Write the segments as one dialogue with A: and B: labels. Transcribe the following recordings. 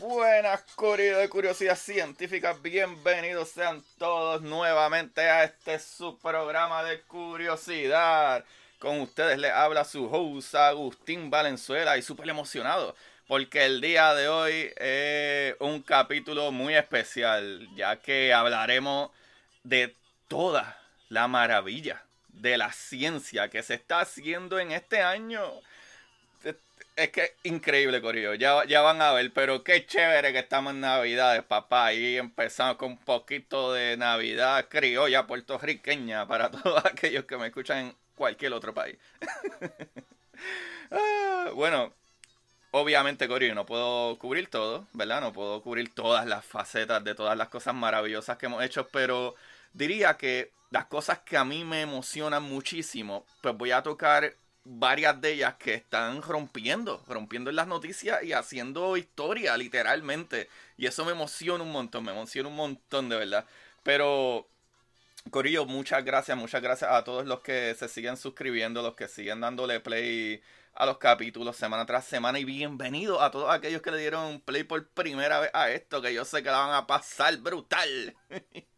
A: Buenas de curiosidad científica, bienvenidos sean todos nuevamente a este su programa de curiosidad. Con ustedes les habla su host Agustín Valenzuela y súper emocionado porque el día de hoy es un capítulo muy especial ya que hablaremos de toda la maravilla de la ciencia que se está haciendo en este año es que increíble, Corillo. Ya, ya van a ver, pero qué chévere que estamos en Navidades, papá. Y empezamos con un poquito de Navidad criolla puertorriqueña para todos aquellos que me escuchan en cualquier otro país. Ah, bueno, obviamente, Corillo, no puedo cubrir todo, ¿verdad? No puedo cubrir todas las facetas de todas las cosas maravillosas que hemos hecho, pero diría que las cosas que a mí me emocionan muchísimo, pues voy a tocar varias de ellas que están rompiendo, rompiendo en las noticias y haciendo historia, literalmente. Y eso me emociona un montón, me emociona un montón, de verdad. Pero, Corillo, muchas gracias, muchas gracias a todos los que se siguen suscribiendo, los que siguen dándole play a los capítulos semana tras semana y bienvenido a todos aquellos que le dieron play por primera vez a esto, que yo sé que la van a pasar brutal.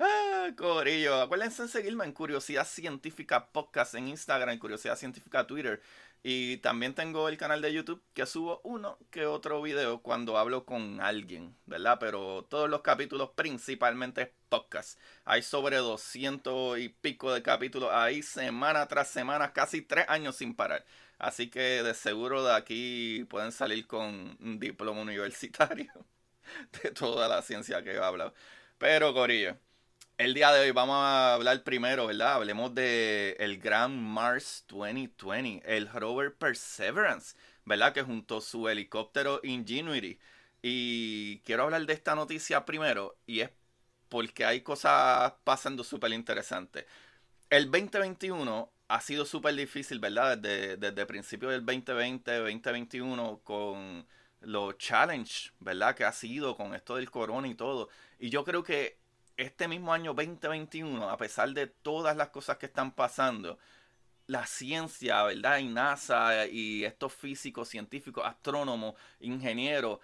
A: Ah, corillo. Acuérdense de seguirme en Curiosidad Científica Podcast en Instagram, en Curiosidad Científica Twitter. Y también tengo el canal de YouTube que subo uno que otro video cuando hablo con alguien, ¿verdad? Pero todos los capítulos principalmente es podcast. Hay sobre 200 y pico de capítulos ahí semana tras semana, casi tres años sin parar. Así que de seguro de aquí pueden salir con un diploma universitario de toda la ciencia que he hablado. Pero, Corillo, el día de hoy vamos a hablar primero, ¿verdad? Hablemos de el Gran Mars 2020, el rover Perseverance, ¿verdad? Que junto a su helicóptero Ingenuity. Y quiero hablar de esta noticia primero, y es porque hay cosas pasando súper interesantes. El 2021 ha sido súper difícil, ¿verdad? Desde, desde principios del 2020, 2021, con los challenge, ¿verdad? Que ha sido con esto del corona y todo. Y yo creo que este mismo año 2021, a pesar de todas las cosas que están pasando, la ciencia, ¿verdad? Y NASA y estos físicos, científicos, astrónomos, ingenieros,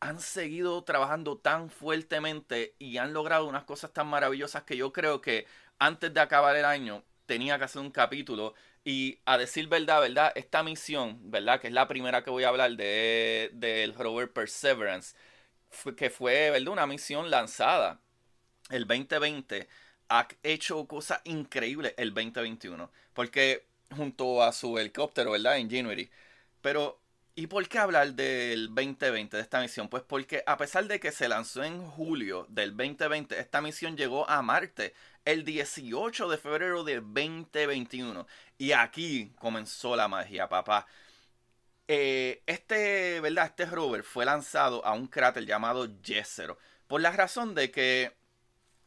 A: han seguido trabajando tan fuertemente y han logrado unas cosas tan maravillosas que yo creo que antes de acabar el año tenía que hacer un capítulo y a decir verdad, ¿verdad? Esta misión, ¿verdad? Que es la primera que voy a hablar de del rover Perseverance que fue ¿verdad? una misión lanzada el 2020, ha hecho cosas increíbles el 2021. Porque junto a su helicóptero, ¿verdad? Ingenuity. Pero, ¿y por qué hablar del 2020, de esta misión? Pues porque a pesar de que se lanzó en julio del 2020, esta misión llegó a Marte el 18 de febrero del 2021. Y aquí comenzó la magia, papá. Eh, este, ¿verdad? Este rover fue lanzado a un cráter llamado Jezero. Por la razón de que,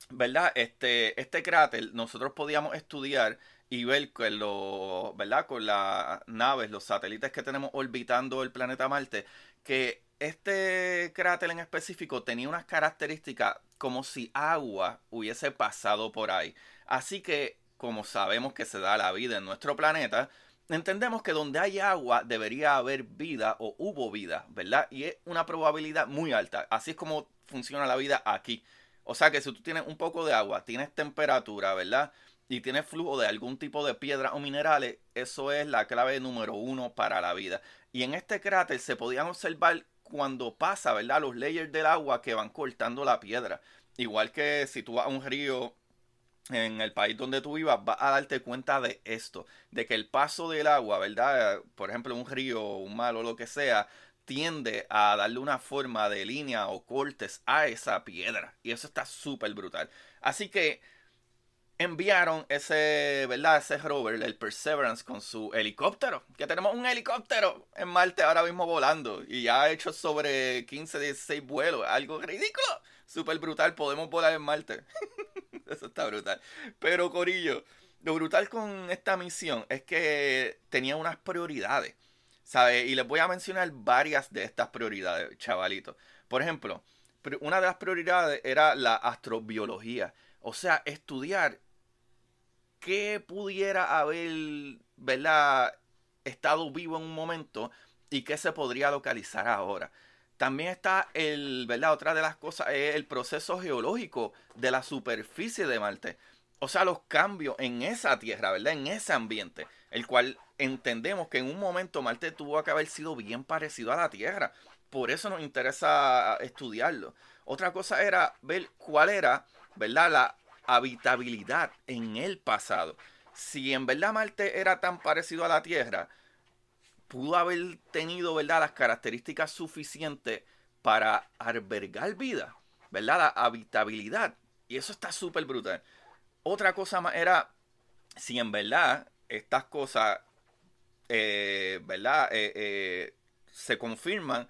A: ¿verdad? Este, este cráter nosotros podíamos estudiar y ver con lo, ¿verdad? Con las naves, los satélites que tenemos orbitando el planeta Marte, que este cráter en específico tenía unas características como si agua hubiese pasado por ahí. Así que, como sabemos que se da la vida en nuestro planeta, entendemos que donde hay agua debería haber vida o hubo vida, ¿verdad? Y es una probabilidad muy alta. Así es como funciona la vida aquí. O sea que si tú tienes un poco de agua, tienes temperatura, ¿verdad? Y tienes flujo de algún tipo de piedra o minerales, eso es la clave número uno para la vida. Y en este cráter se podían observar cuando pasa, ¿verdad? Los layers del agua que van cortando la piedra. Igual que si tú vas a un río en el país donde tú vivas, vas a darte cuenta de esto, de que el paso del agua, ¿verdad? Por ejemplo, un río, un mar o lo que sea, tiende a darle una forma de línea o cortes a esa piedra. Y eso está súper brutal. Así que enviaron ese, ¿verdad? Ese rover, el Perseverance, con su helicóptero. Que tenemos un helicóptero en Marte ahora mismo volando. Y ya ha hecho sobre 15, 16 vuelos. Algo ridículo. Súper brutal. Podemos volar en Marte. Eso está brutal. Pero, Corillo, lo brutal con esta misión es que tenía unas prioridades. ¿Sabes? Y les voy a mencionar varias de estas prioridades, chavalitos. Por ejemplo, una de las prioridades era la astrobiología. O sea, estudiar qué pudiera haber, ¿verdad? Estado vivo en un momento y qué se podría localizar ahora. También está el, ¿verdad? Otra de las cosas es el proceso geológico de la superficie de Marte. O sea, los cambios en esa tierra, ¿verdad? En ese ambiente, el cual entendemos que en un momento Marte tuvo que haber sido bien parecido a la Tierra. Por eso nos interesa estudiarlo. Otra cosa era ver cuál era, ¿verdad? La habitabilidad en el pasado. Si en verdad Marte era tan parecido a la Tierra, pudo haber tenido, ¿verdad? Las características suficientes para albergar vida, ¿verdad? La habitabilidad. Y eso está súper brutal. Otra cosa más era si en verdad estas cosas eh, ¿verdad? Eh, eh, se confirman,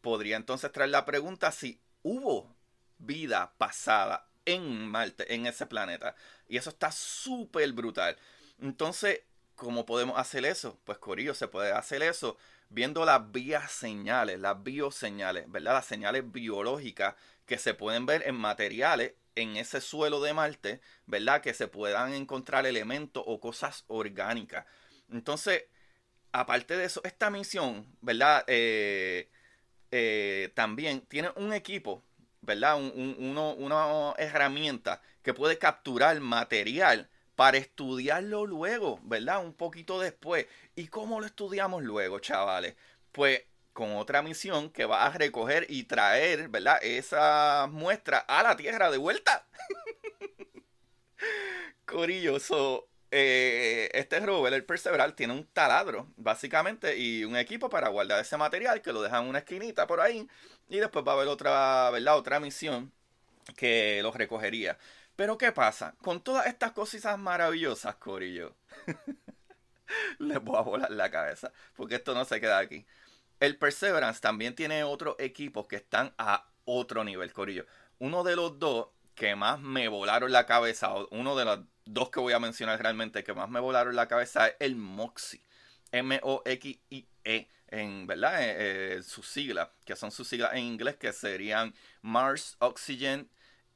A: podría entonces traer la pregunta si hubo vida pasada en Marte, en ese planeta. Y eso está súper brutal. Entonces, ¿cómo podemos hacer eso? Pues Corillo, se puede hacer eso viendo las vías señales, las bioseñales, ¿verdad? Las señales biológicas que se pueden ver en materiales en ese suelo de Marte, ¿verdad? Que se puedan encontrar elementos o cosas orgánicas. Entonces, aparte de eso, esta misión, ¿verdad? Eh, eh, también tiene un equipo, ¿verdad? una herramienta que puede capturar material para estudiarlo luego, ¿verdad? Un poquito después. ¿Y cómo lo estudiamos luego, chavales? Pues con otra misión que va a recoger y traer, ¿verdad? Esa muestra a la Tierra de vuelta. Corilloso. Eh, este rover, el Perseveral, tiene un taladro, básicamente, y un equipo para guardar ese material que lo dejan en una esquinita por ahí. Y después va a haber otra, ¿verdad? Otra misión que lo recogería. Pero ¿qué pasa? Con todas estas cositas maravillosas, Corillo. Les voy a volar la cabeza. Porque esto no se queda aquí. El Perseverance también tiene otros equipos que están a otro nivel, Corillo. Uno de los dos que más me volaron la cabeza, uno de los dos que voy a mencionar realmente que más me volaron la cabeza es el MOXIE. M-O-X-I-E, en, ¿verdad? Eh, eh, sus siglas, que son sus siglas en inglés, que serían Mars Oxygen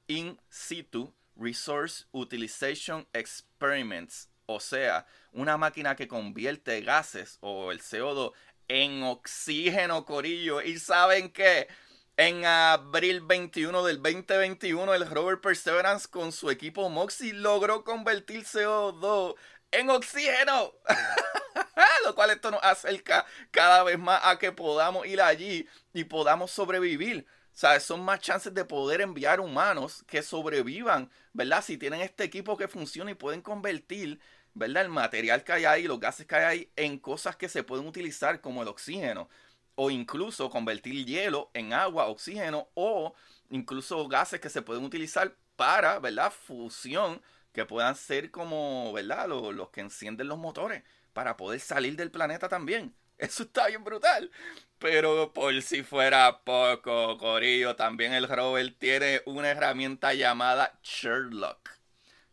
A: In Situ Resource Utilization Experiments. O sea, una máquina que convierte gases o el CO2 en oxígeno, corillo. ¿Y saben qué? En abril 21 del 2021, el rover Perseverance con su equipo MOXIE logró convertir CO2 en oxígeno. Lo cual esto nos acerca cada vez más a que podamos ir allí y podamos sobrevivir. Sea, son más chances de poder enviar humanos que sobrevivan, ¿verdad? Si tienen este equipo que funciona y pueden convertir, ¿verdad? El material que hay ahí, los gases que hay ahí, en cosas que se pueden utilizar como el oxígeno o incluso convertir hielo en agua, oxígeno o incluso gases que se pueden utilizar para, ¿verdad? Fusión, que puedan ser como, ¿verdad? Los, que encienden los motores para poder salir del planeta también. Eso está bien brutal. Pero por si fuera poco, Corillo, también el rover tiene una herramienta llamada Sherlock.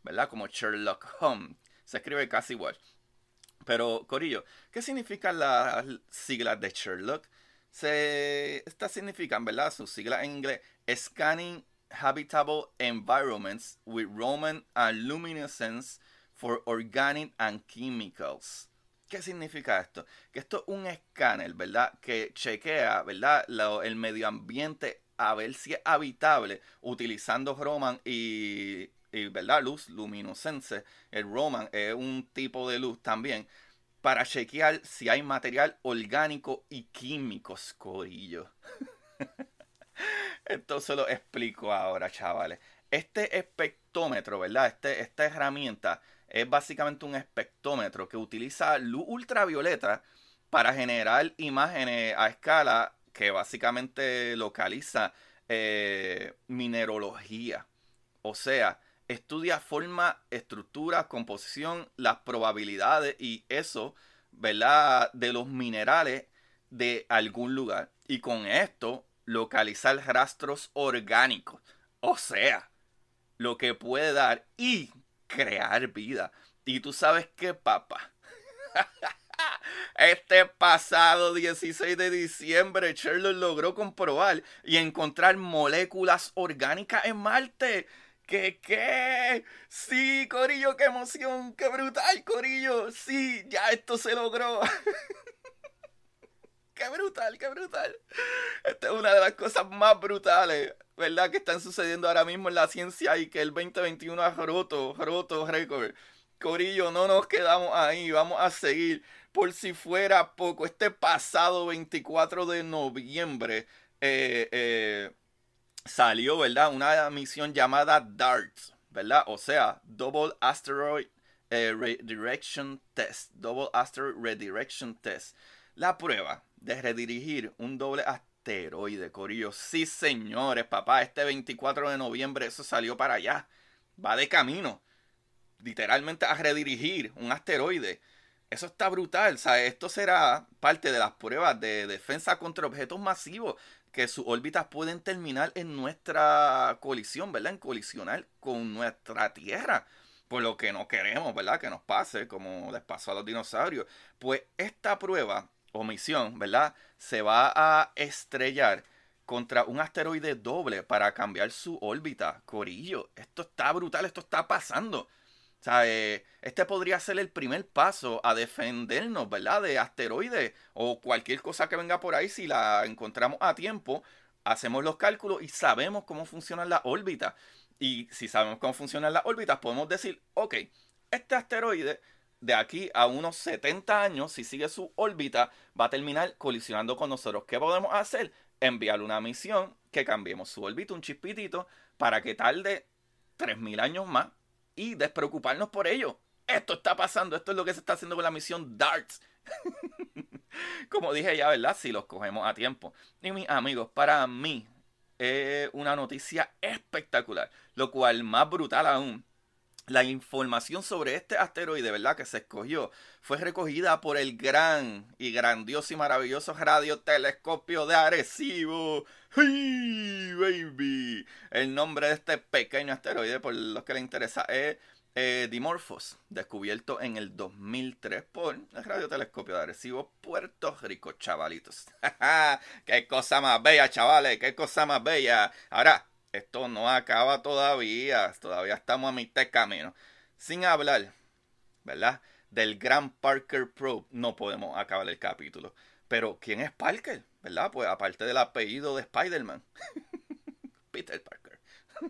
A: ¿Verdad? Como Sherlock Holmes. Se escribe casi igual. Pero, Corillo, ¿qué significan las siglas de Sherlock? Se, estas significan, ¿verdad? Sus siglas en inglés, Scanning Habitable Environments with Roman and Luminescence for Organic and Chemicals. ¿Qué significa esto? Que esto es un escáner, ¿verdad? Que chequea, ¿verdad? el medio ambiente a ver si es habitable utilizando Roman y, ¿verdad? luz luminoscente. El Roman es un tipo de luz también para chequear si hay material orgánico y químico, corillo. Esto se lo explico ahora, chavales. Este espectrómetro, ¿verdad? Este, esta herramienta es básicamente un espectrómetro que utiliza luz ultravioleta para generar imágenes a escala que básicamente localiza eh, minerología. O sea, estudia forma, estructura, composición, las probabilidades y eso, ¿verdad? De los minerales de algún lugar. Y con esto localizar rastros orgánicos. O sea, lo que puede dar y crear vida. Y tú sabes qué, papá. Este pasado 16 de diciembre, Sherlock logró comprobar y encontrar moléculas orgánicas en Marte. ¿Qué qué? Sí, Corillo, qué emoción, qué brutal, Corillo. Sí, ya esto se logró. qué brutal, qué brutal. Esta es una de las cosas más brutales, ¿verdad? Que están sucediendo ahora mismo en la ciencia y que el 2021 ha roto, roto récord. Corillo, no nos quedamos ahí, vamos a seguir. Por si fuera poco, este pasado 24 de noviembre, eh, eh, salió, ¿verdad? Una misión llamada DART, ¿verdad? O sea, Double Asteroid eh, Redirection Test. Double Asteroid Redirection Test. La prueba de redirigir un doble asteroide, Corillo. Sí, señores, papá, este 24 de noviembre eso salió para allá. Va de camino. Literalmente a redirigir un asteroide. Eso está brutal. O sea, esto será parte de las pruebas de defensa contra objetos masivos que sus órbitas pueden terminar en nuestra colisión, ¿verdad? En colisionar con nuestra Tierra. Por lo que no queremos, ¿verdad? Que nos pase como les pasó a los dinosaurios. Pues esta prueba o misión, ¿verdad? Se va a estrellar contra un asteroide doble para cambiar su órbita. Corillo, esto está brutal, esto está pasando. O sea, eh, este podría ser el primer paso a defendernos, ¿verdad? De asteroides o cualquier cosa que venga por ahí. Si la encontramos a tiempo, hacemos los cálculos y sabemos cómo funcionan las órbitas. Y si sabemos cómo funcionan las órbitas, podemos decir, ok, este asteroide de aquí a unos 70 años, si sigue su órbita, va a terminar colisionando con nosotros. ¿Qué podemos hacer? Enviar una misión que cambiemos su órbita un chispitito para que tarde 3.000 años más y despreocuparnos por ello. Esto está pasando, esto es lo que se está haciendo con la misión DARTS. Como dije ya, ¿verdad? Si los cogemos a tiempo. Y mis amigos, para mí es una noticia espectacular. Lo cual más brutal aún. La información sobre este asteroide, ¿verdad? Que se escogió, fue recogida por el gran y grandioso y maravilloso radiotelescopio de Arecibo. ¡Hey, baby! El nombre de este pequeño asteroide, por los que le interesa, es eh, Dimorphos, descubierto en el 2003 por el radiotelescopio de Arecibo, Puerto Rico, chavalitos. ¡Qué cosa más bella, chavales! ¡Qué cosa más bella! Ahora, esto no acaba todavía, todavía estamos a mitad de camino. Sin hablar, ¿verdad? Del gran Parker Probe, no podemos acabar el capítulo. Pero, ¿quién es Parker? ¿verdad? Pues aparte del apellido de Spider-Man, Peter Parker.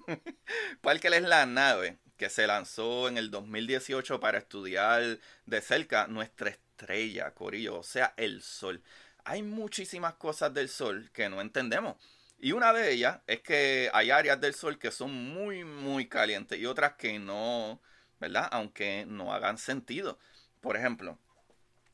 A: Parker es la nave que se lanzó en el 2018 para estudiar de cerca nuestra estrella, Corillo, o sea, el Sol. Hay muchísimas cosas del Sol que no entendemos. Y una de ellas es que hay áreas del Sol que son muy, muy calientes y otras que no, ¿verdad? Aunque no hagan sentido. Por ejemplo,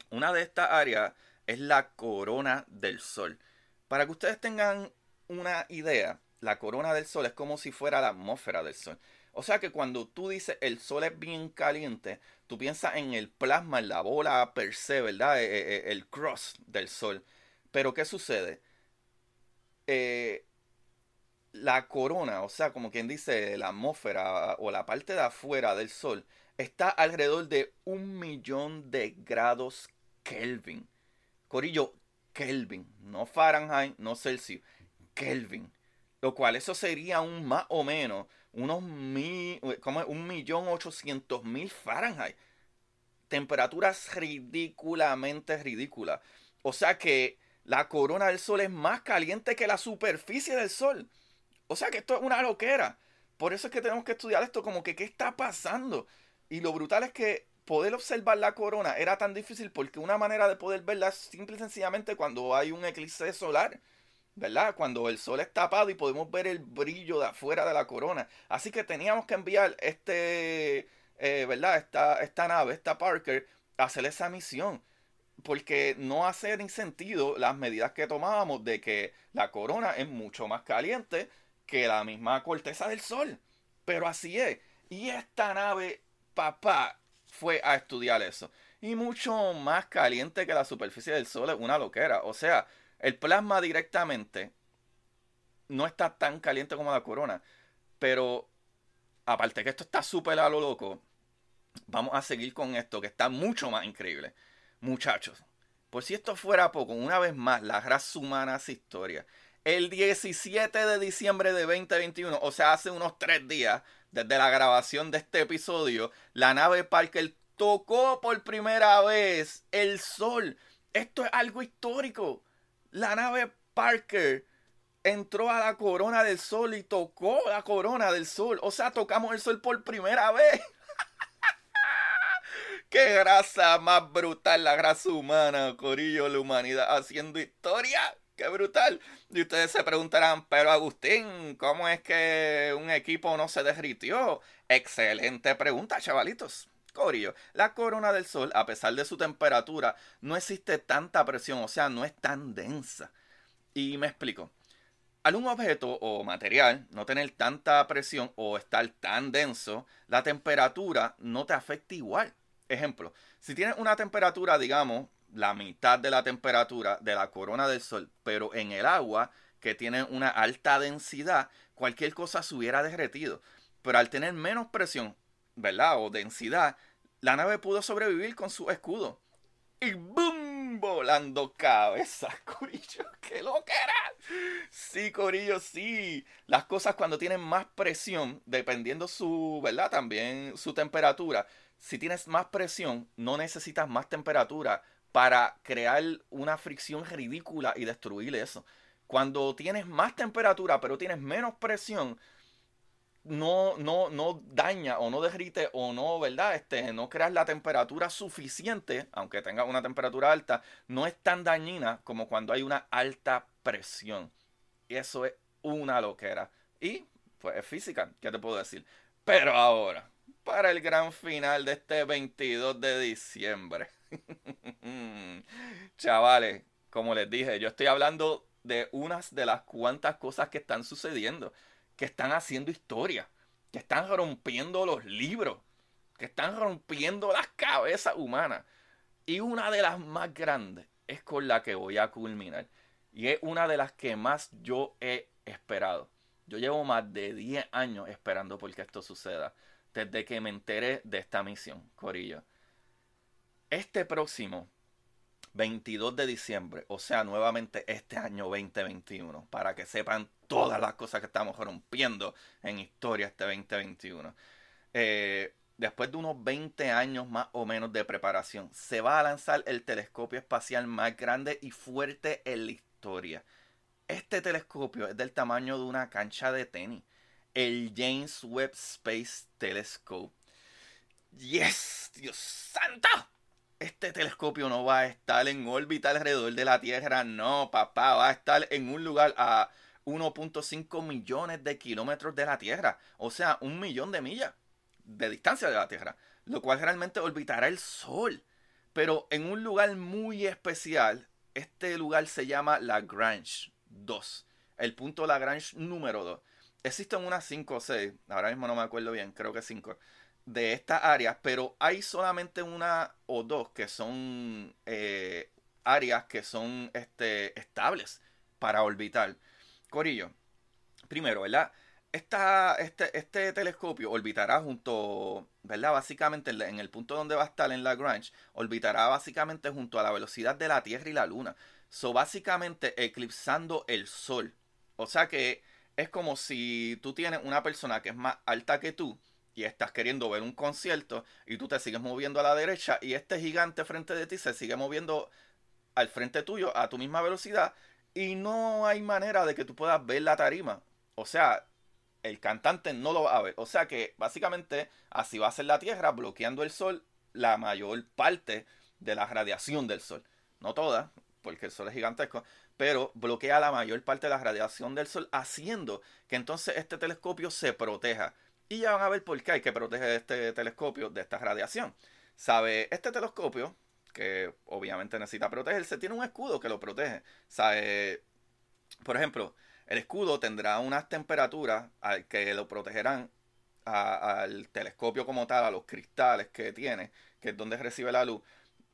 A: una de estas áreas es la corona del Sol. Para que ustedes tengan una idea, la corona del Sol es como si fuera la atmósfera del Sol. O sea que cuando tú dices el Sol es bien caliente, tú piensas en el plasma, en la bola per se, ¿verdad? E, e, e, el cross del Sol. Pero ¿qué sucede? Eh, la corona, o sea, como quien dice, la atmósfera o la parte de afuera del Sol, está alrededor de un millón de grados Kelvin. Corillo, Kelvin, no Fahrenheit, no Celsius, Kelvin. Lo cual eso sería un más o menos unos mil, como un millón ochocientos mil Fahrenheit. Temperaturas ridículamente ridículas. O sea que la corona del Sol es más caliente que la superficie del Sol. O sea que esto es una loquera. Por eso es que tenemos que estudiar esto como que qué está pasando. Y lo brutal es que poder observar la corona era tan difícil porque una manera de poder verla es simple y sencillamente cuando hay un eclipse solar. ¿Verdad? Cuando el sol es tapado y podemos ver el brillo de afuera de la corona. Así que teníamos que enviar este, eh, ¿verdad? Esta, esta nave, esta Parker, a hacer esa misión porque no hace ni sentido las medidas que tomábamos de que la corona es mucho más caliente que la misma corteza del sol. Pero así es. Y esta nave, papá, fue a estudiar eso. Y mucho más caliente que la superficie del sol es una loquera. O sea, el plasma directamente no está tan caliente como la corona. Pero aparte que esto está súper a lo loco, vamos a seguir con esto que está mucho más increíble. Muchachos, por si esto fuera poco, una vez más, la raza humana hace historia. El 17 de diciembre de 2021, o sea, hace unos tres días, desde la grabación de este episodio, la nave Parker tocó por primera vez el sol. Esto es algo histórico. La nave Parker entró a la corona del sol y tocó la corona del sol. O sea, tocamos el sol por primera vez. Qué grasa más brutal la grasa humana, Corillo, la humanidad haciendo historia. Qué brutal. Y ustedes se preguntarán, pero Agustín, ¿cómo es que un equipo no se derritió? Excelente pregunta, chavalitos. Corillo, la corona del Sol, a pesar de su temperatura, no existe tanta presión, o sea, no es tan densa. Y me explico. Al un objeto o material no tener tanta presión o estar tan denso, la temperatura no te afecta igual. Ejemplo, si tienes una temperatura, digamos, la mitad de la temperatura de la corona del Sol, pero en el agua, que tiene una alta densidad, cualquier cosa se hubiera derretido. Pero al tener menos presión, ¿verdad? O densidad, la nave pudo sobrevivir con su escudo. Y ¡boom! Volando cabezas, Corillo. ¡Qué loquera! Sí, Corillo, sí. Las cosas cuando tienen más presión, dependiendo su, ¿verdad? También su temperatura, si tienes más presión, no necesitas más temperatura para crear una fricción ridícula y destruir eso. Cuando tienes más temperatura pero tienes menos presión, no, no, no daña o no derrite o no, ¿verdad? Este, no creas la temperatura suficiente, aunque tenga una temperatura alta, no es tan dañina como cuando hay una alta presión. Eso es una loquera. Y, pues, es física, ¿qué te puedo decir? Pero ahora, para el gran final de este 22 de diciembre. Chavales, como les dije, yo estoy hablando de unas de las cuantas cosas que están sucediendo, que están haciendo historia, que están rompiendo los libros, que están rompiendo las cabezas humanas. Y una de las más grandes es con la que voy a culminar. Y es una de las que más yo he esperado. Yo llevo más de 10 años esperando porque esto suceda desde que me enteré de esta misión, Corillo. Este próximo 22 de diciembre, o sea, nuevamente este año 2021, para que sepan todas las cosas que estamos rompiendo en historia este 2021. Eh, después de unos 20 años más o menos de preparación, se va a lanzar el telescopio espacial más grande y fuerte en la historia. Este telescopio es del tamaño de una cancha de tenis el James Webb Space Telescope. ¡Yes! ¡Dios santo! Este telescopio no va a estar en órbita alrededor de la Tierra, no, papá, va a estar en un lugar a 1.5 millones de kilómetros de la Tierra, o sea, un millón de millas de distancia de la Tierra, lo cual realmente orbitará el Sol, pero en un lugar muy especial. Este lugar se llama Lagrange 2, el punto Lagrange número 2 existen unas 5 o 6, ahora mismo no me acuerdo bien, creo que 5, de estas áreas, pero hay solamente una o dos que son eh, áreas que son este, estables para orbitar. Corillo, primero, ¿verdad? Esta, este, este telescopio orbitará junto, ¿verdad? Básicamente en el punto donde va a estar en Lagrange, orbitará básicamente junto a la velocidad de la Tierra y la Luna. So, básicamente eclipsando el Sol. O sea que es como si tú tienes una persona que es más alta que tú y estás queriendo ver un concierto y tú te sigues moviendo a la derecha y este gigante frente de ti se sigue moviendo al frente tuyo a tu misma velocidad y no hay manera de que tú puedas ver la tarima. O sea, el cantante no lo va a ver. O sea que básicamente así va a ser la Tierra bloqueando el Sol la mayor parte de la radiación del Sol. No toda, porque el Sol es gigantesco, pero bloquea la mayor parte de la radiación del Sol, haciendo que entonces este telescopio se proteja. Y ya van a ver por qué hay que proteger este telescopio de esta radiación. ¿Sabe? Este telescopio, que obviamente necesita protegerse, tiene un escudo que lo protege. ¿Sabe? Por ejemplo, el escudo tendrá unas temperaturas que lo protegerán al telescopio como tal, a los cristales que tiene, que es donde recibe la luz.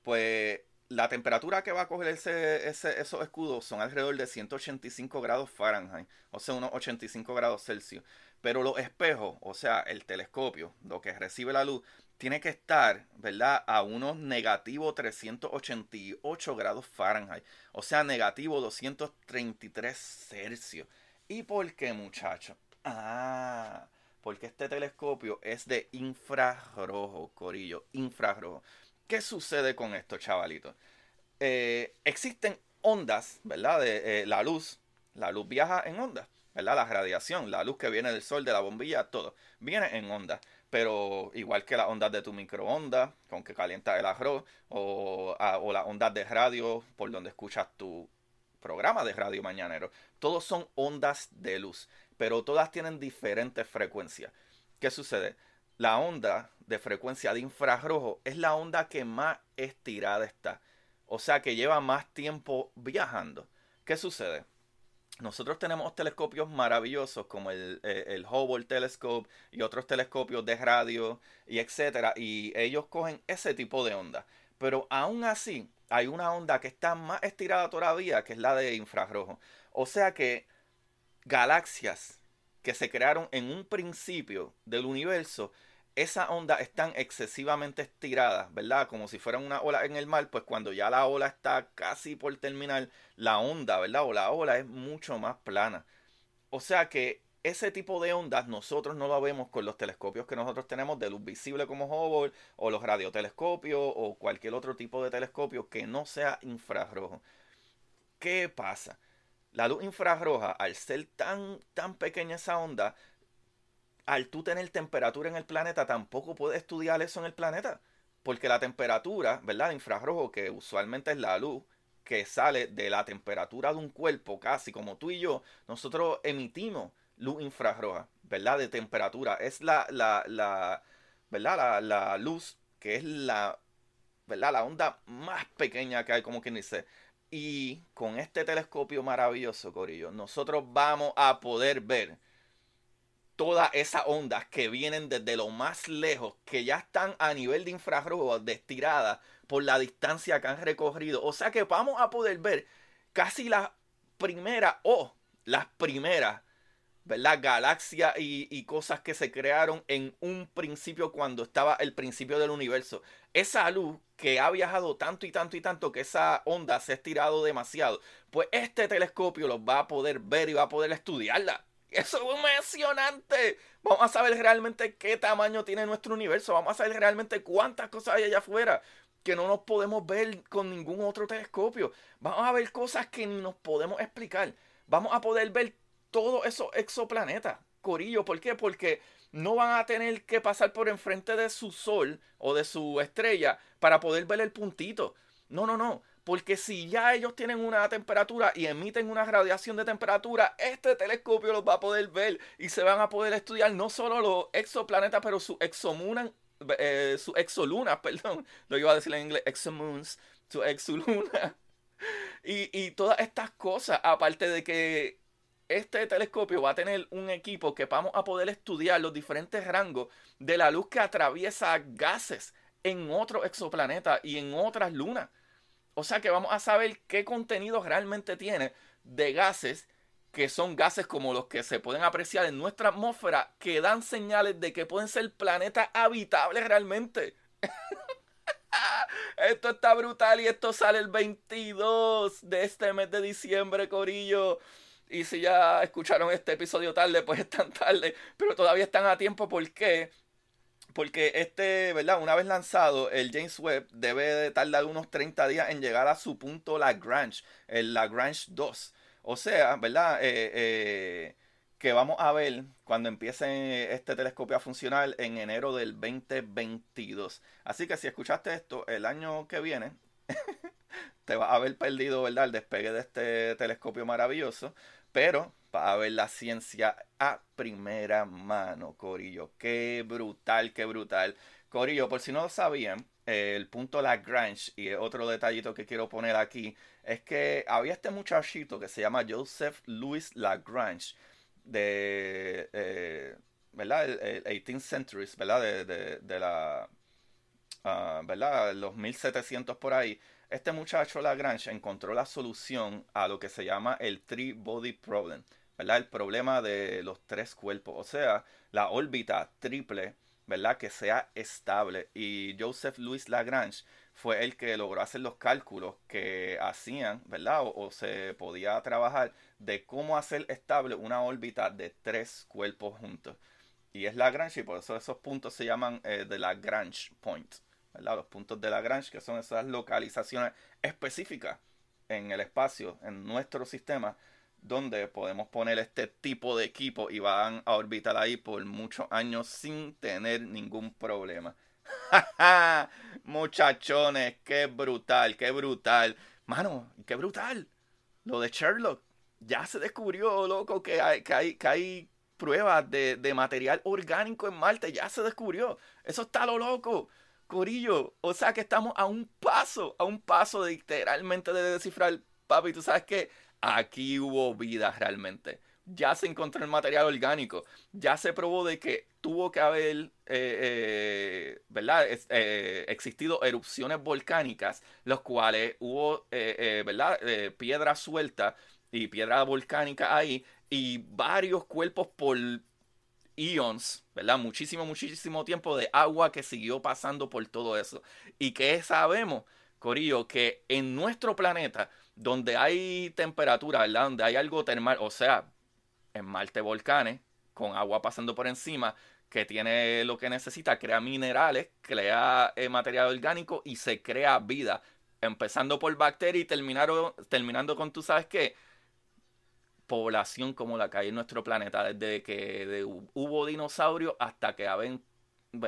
A: Pues la temperatura que va a coger ese, esos escudos son alrededor de 185 grados Fahrenheit, o sea, unos 85 grados Celsius. Pero los espejos, o sea, el telescopio, lo que recibe la luz, tiene que estar, ¿verdad?, a unos negativo 388 grados Fahrenheit, o sea, negativo 233 Celsius. ¿Y por qué, muchachos? Ah, porque este telescopio es de infrarrojo, Corillo, infrarrojo. ¿Qué sucede con esto, chavalitos? Eh, existen ondas, ¿verdad? De eh, la luz. La luz viaja en ondas, ¿verdad? La radiación, la luz que viene del sol, de la bombilla, todo, viene en ondas. Pero igual que las ondas de tu microondas, con que calienta el arroz, o, o las ondas de radio por donde escuchas tu programa de radio mañanero, todos son ondas de luz, pero todas tienen diferentes frecuencias. ¿Qué sucede? La onda de frecuencia de infrarrojo es la onda que más estirada está. O sea que lleva más tiempo viajando. ¿Qué sucede? Nosotros tenemos telescopios maravillosos como el, eh, el, Hubble Telescope y otros telescopios de radio y etcétera. Y ellos cogen ese tipo de onda. Pero aún así, hay una onda que está más estirada todavía, que es la de infrarrojo. O sea que galaxias que se crearon en un principio del universo esa onda están excesivamente estiradas, ¿verdad? Como si fueran una ola en el mar, pues cuando ya la ola está casi por terminar, la onda, ¿verdad? O la ola es mucho más plana. O sea que ese tipo de ondas nosotros no lo vemos con los telescopios que nosotros tenemos de luz visible como Hubble o los radiotelescopios o cualquier otro tipo de telescopio que no sea infrarrojo. ¿Qué pasa? La luz infrarroja, al ser tan, tan pequeña esa onda, al tú tener temperatura en el planeta, tampoco puedes estudiar eso en el planeta. Porque la temperatura, ¿verdad? De infrarrojo, que usualmente es la luz que sale de la temperatura de un cuerpo, casi como tú y yo, nosotros emitimos luz infrarroja, ¿verdad? De temperatura. Es la, la, la ¿verdad? La, la luz que es la, ¿verdad? La onda más pequeña que hay, como quien dice. Y con este telescopio maravilloso, Corillo, nosotros vamos a poder ver todas esas ondas que vienen desde lo más lejos, que ya están a nivel de infrarrojo, de estirada por la distancia que han recorrido. O sea que vamos a poder ver casi las primeras o las primeras, ¿verdad? Galaxias y, y cosas que se crearon en un principio cuando estaba el principio del universo. Esa luz que ha viajado tanto y tanto y tanto que esa onda se ha estirado demasiado, pues este telescopio los va a poder ver y va a poder estudiarla. Eso es emocionante. Vamos a saber realmente qué tamaño tiene nuestro universo. Vamos a saber realmente cuántas cosas hay allá afuera que no nos podemos ver con ningún otro telescopio. Vamos a ver cosas que ni nos podemos explicar. Vamos a poder ver todos esos exoplanetas. Corillo, ¿por qué? Porque no van a tener que pasar por enfrente de su sol o de su estrella para poder ver el puntito. No, no, no. Porque si ya ellos tienen una temperatura y emiten una radiación de temperatura, este telescopio los va a poder ver y se van a poder estudiar no solo los exoplanetas, pero su exomunan, eh, su exolunas, perdón, lo iba a decir en inglés, exomoons, su exoluna. Y, y todas estas cosas, aparte de que este telescopio va a tener un equipo que vamos a poder estudiar los diferentes rangos de la luz que atraviesa gases en otros exoplanetas y en otras lunas. O sea que vamos a saber qué contenido realmente tiene de gases que son gases como los que se pueden apreciar en nuestra atmósfera que dan señales de que pueden ser planetas habitables realmente. esto está brutal y esto sale el 22 de este mes de diciembre, Corillo. Y si ya escucharon este episodio tarde, pues están tarde, pero todavía están a tiempo porque porque este, ¿verdad? Una vez lanzado, el James Webb debe de tardar unos 30 días en llegar a su punto Lagrange, el Lagrange 2. O sea, ¿verdad? Eh, eh, que vamos a ver cuando empiece este telescopio a funcionar en enero del 2022. Así que si escuchaste esto el año que viene, te vas a haber perdido, ¿verdad? El despegue de este telescopio maravilloso. Pero vas a ver la ciencia a primera mano, Corillo. Qué brutal, qué brutal. Corillo, por si no lo sabían, el punto Lagrange y otro detallito que quiero poner aquí es que había este muchachito que se llama Joseph Louis Lagrange de, eh, ¿verdad? El, 18th centuries, ¿verdad? De, de, la, uh, ¿verdad? Los 1700 por ahí. Este muchacho Lagrange encontró la solución a lo que se llama el Three Body Problem, ¿verdad? El problema de los tres cuerpos, o sea, la órbita triple, ¿verdad? Que sea estable. Y Joseph Louis Lagrange fue el que logró hacer los cálculos que hacían, ¿verdad? O, se podía trabajar de cómo hacer estable una órbita de tres cuerpos juntos. Y es Lagrange y por eso esos puntos se llaman eh, de Lagrange Point. Los puntos de Lagrange, que son esas localizaciones específicas en el espacio, en nuestro sistema, donde podemos poner este tipo de equipo y van a orbitar ahí por muchos años sin tener ningún problema. Muchachones, qué brutal, qué brutal. Mano, qué brutal. Lo de Sherlock. Ya se descubrió, loco, que hay, que hay, que hay pruebas de, de material orgánico en Marte. Ya se descubrió. Eso está lo loco. Corillo, o sea que estamos a un paso, a un paso de literalmente de descifrar, papi, tú sabes que aquí hubo vida realmente. Ya se encontró el material orgánico, ya se probó de que tuvo que haber, eh, eh, ¿verdad? Eh, existido erupciones volcánicas, los cuales hubo, ¿verdad? piedra suelta y piedra volcánica ahí y varios cuerpos por eons, ¿verdad? Muchísimo, muchísimo tiempo de agua que siguió pasando por todo eso. Y que sabemos, Corillo, que en nuestro planeta, donde hay temperatura, ¿verdad? Donde hay algo termal, o sea, en Marte volcanes, con agua pasando por encima, que tiene lo que necesita, crea minerales, crea eh, material orgánico y se crea vida. Empezando por bacterias y terminando, terminando con, tú sabes qué, población como la que hay en nuestro planeta, desde que hubo dinosaurios hasta que haben,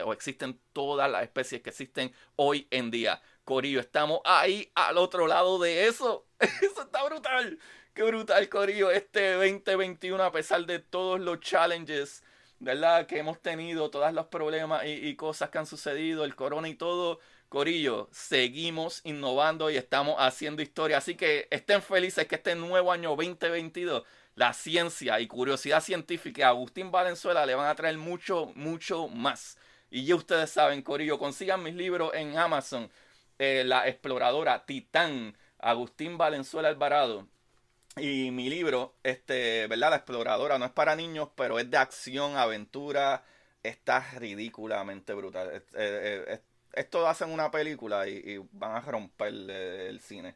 A: o existen todas las especies que existen hoy en día. Corillo, estamos ahí al otro lado de eso. Eso está brutal. Qué brutal, Corillo. Este 2021, a pesar de todos los challenges, ¿verdad? Que hemos tenido, todos los problemas y, y cosas que han sucedido, el corona y todo. Corillo, seguimos innovando y estamos haciendo historia. Así que estén felices que este nuevo año 2022, la ciencia y curiosidad científica a Agustín Valenzuela le van a traer mucho, mucho más. Y ya ustedes saben, Corillo, consigan mis libros en Amazon. Eh, la exploradora Titán, Agustín Valenzuela Alvarado. Y mi libro, este, ¿verdad? La exploradora no es para niños, pero es de acción, aventura. Está ridículamente brutal. Eh, eh, esto hacen una película y, van a romper el, cine.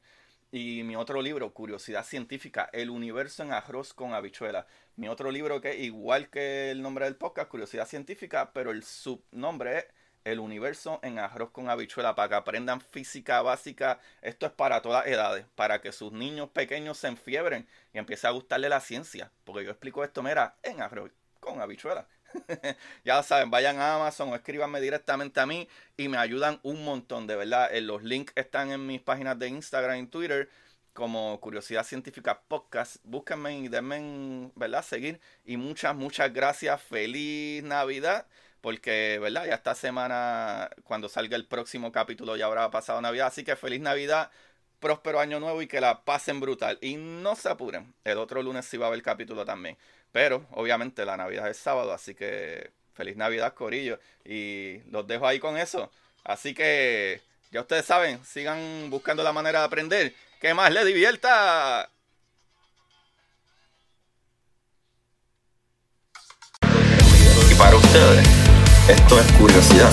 A: Y mi otro libro, Curiosidad Científica, El Universo en Arroz con Habichuela. Mi otro libro que igual que el nombre del podcast, Curiosidad Científica, pero el subnombre es El Universo en Arroz con Habichuela, para que aprendan física básica. Esto es para todas edades, para que sus niños pequeños se enfiebren y empiece a gustarle la ciencia. Porque yo explico esto, mira, en arroz con habichuela. ya saben, vayan a Amazon o escríbanme directamente a mí y me ayudan un montón, de verdad. Eh, los links están en mis páginas de Instagram y Twitter como Curiosidad Científica Podcast. Búsquenme y denme, ¿verdad? Seguir. Y muchas, muchas gracias. Feliz Navidad. Porque, ¿verdad? Ya esta semana, cuando salga el próximo capítulo, ya habrá pasado Navidad. Así que feliz Navidad próspero año nuevo y que la pasen brutal. Y no se apuren, el otro lunes sí va a haber capítulo también. Pero obviamente la Navidad es sábado, así que feliz Navidad, Corillo. Y los dejo ahí con eso. Así que ya ustedes saben, sigan buscando la manera de aprender. Que más les divierta.
B: Y para ustedes, esto es curiosidad.